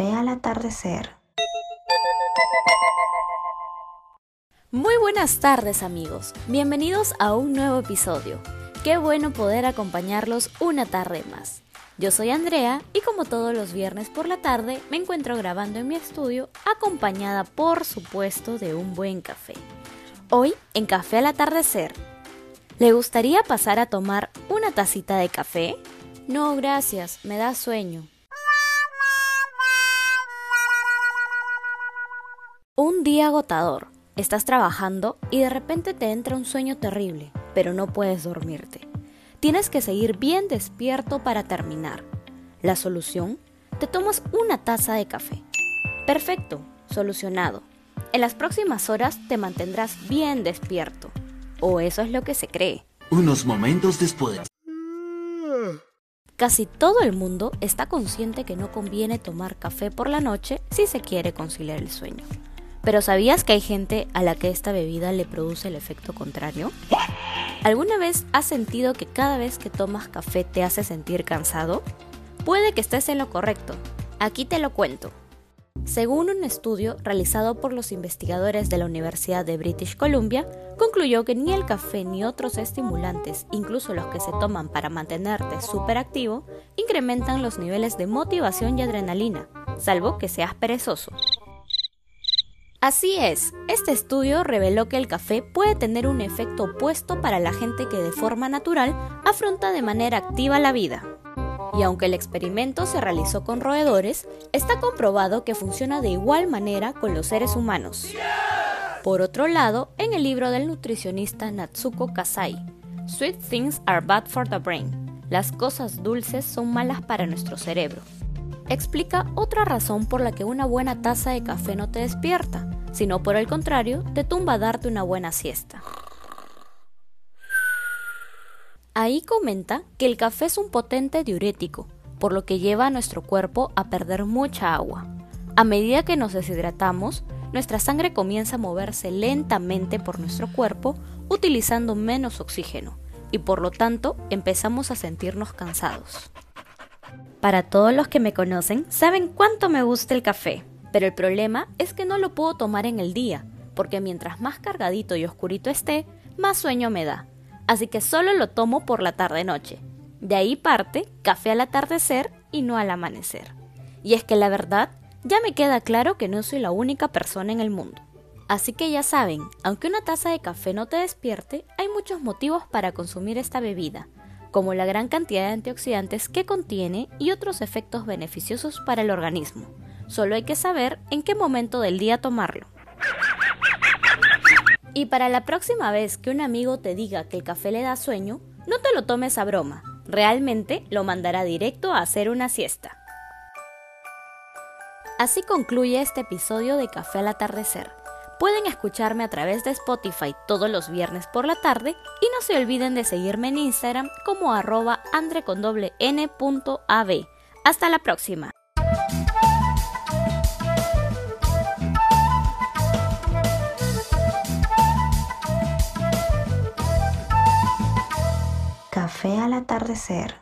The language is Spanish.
atardecer. Muy buenas tardes amigos, bienvenidos a un nuevo episodio. Qué bueno poder acompañarlos una tarde más. Yo soy Andrea y como todos los viernes por la tarde me encuentro grabando en mi estudio acompañada por supuesto de un buen café. Hoy en Café al atardecer. ¿Le gustaría pasar a tomar una tacita de café? No, gracias, me da sueño. Un día agotador. Estás trabajando y de repente te entra un sueño terrible, pero no puedes dormirte. Tienes que seguir bien despierto para terminar. La solución, te tomas una taza de café. Perfecto, solucionado. En las próximas horas te mantendrás bien despierto. O eso es lo que se cree. Unos momentos después. Casi todo el mundo está consciente que no conviene tomar café por la noche si se quiere conciliar el sueño. Pero ¿sabías que hay gente a la que esta bebida le produce el efecto contrario? ¿Alguna vez has sentido que cada vez que tomas café te hace sentir cansado? Puede que estés en lo correcto. Aquí te lo cuento. Según un estudio realizado por los investigadores de la Universidad de British Columbia, concluyó que ni el café ni otros estimulantes, incluso los que se toman para mantenerte súper activo, incrementan los niveles de motivación y adrenalina, salvo que seas perezoso. Así es, este estudio reveló que el café puede tener un efecto opuesto para la gente que de forma natural afronta de manera activa la vida. Y aunque el experimento se realizó con roedores, está comprobado que funciona de igual manera con los seres humanos. Por otro lado, en el libro del nutricionista Natsuko Kasai, Sweet Things Are Bad for the Brain, las cosas dulces son malas para nuestro cerebro explica otra razón por la que una buena taza de café no te despierta, sino por el contrario, te tumba a darte una buena siesta. Ahí comenta que el café es un potente diurético, por lo que lleva a nuestro cuerpo a perder mucha agua. A medida que nos deshidratamos, nuestra sangre comienza a moverse lentamente por nuestro cuerpo utilizando menos oxígeno y por lo tanto empezamos a sentirnos cansados. Para todos los que me conocen, saben cuánto me gusta el café, pero el problema es que no lo puedo tomar en el día, porque mientras más cargadito y oscurito esté, más sueño me da. Así que solo lo tomo por la tarde-noche. De ahí parte café al atardecer y no al amanecer. Y es que la verdad, ya me queda claro que no soy la única persona en el mundo. Así que ya saben, aunque una taza de café no te despierte, hay muchos motivos para consumir esta bebida como la gran cantidad de antioxidantes que contiene y otros efectos beneficiosos para el organismo. Solo hay que saber en qué momento del día tomarlo. Y para la próxima vez que un amigo te diga que el café le da sueño, no te lo tomes a broma. Realmente lo mandará directo a hacer una siesta. Así concluye este episodio de Café al atardecer. Pueden escucharme a través de Spotify todos los viernes por la tarde y no se olviden de seguirme en Instagram como arroba Hasta la próxima. Café al atardecer.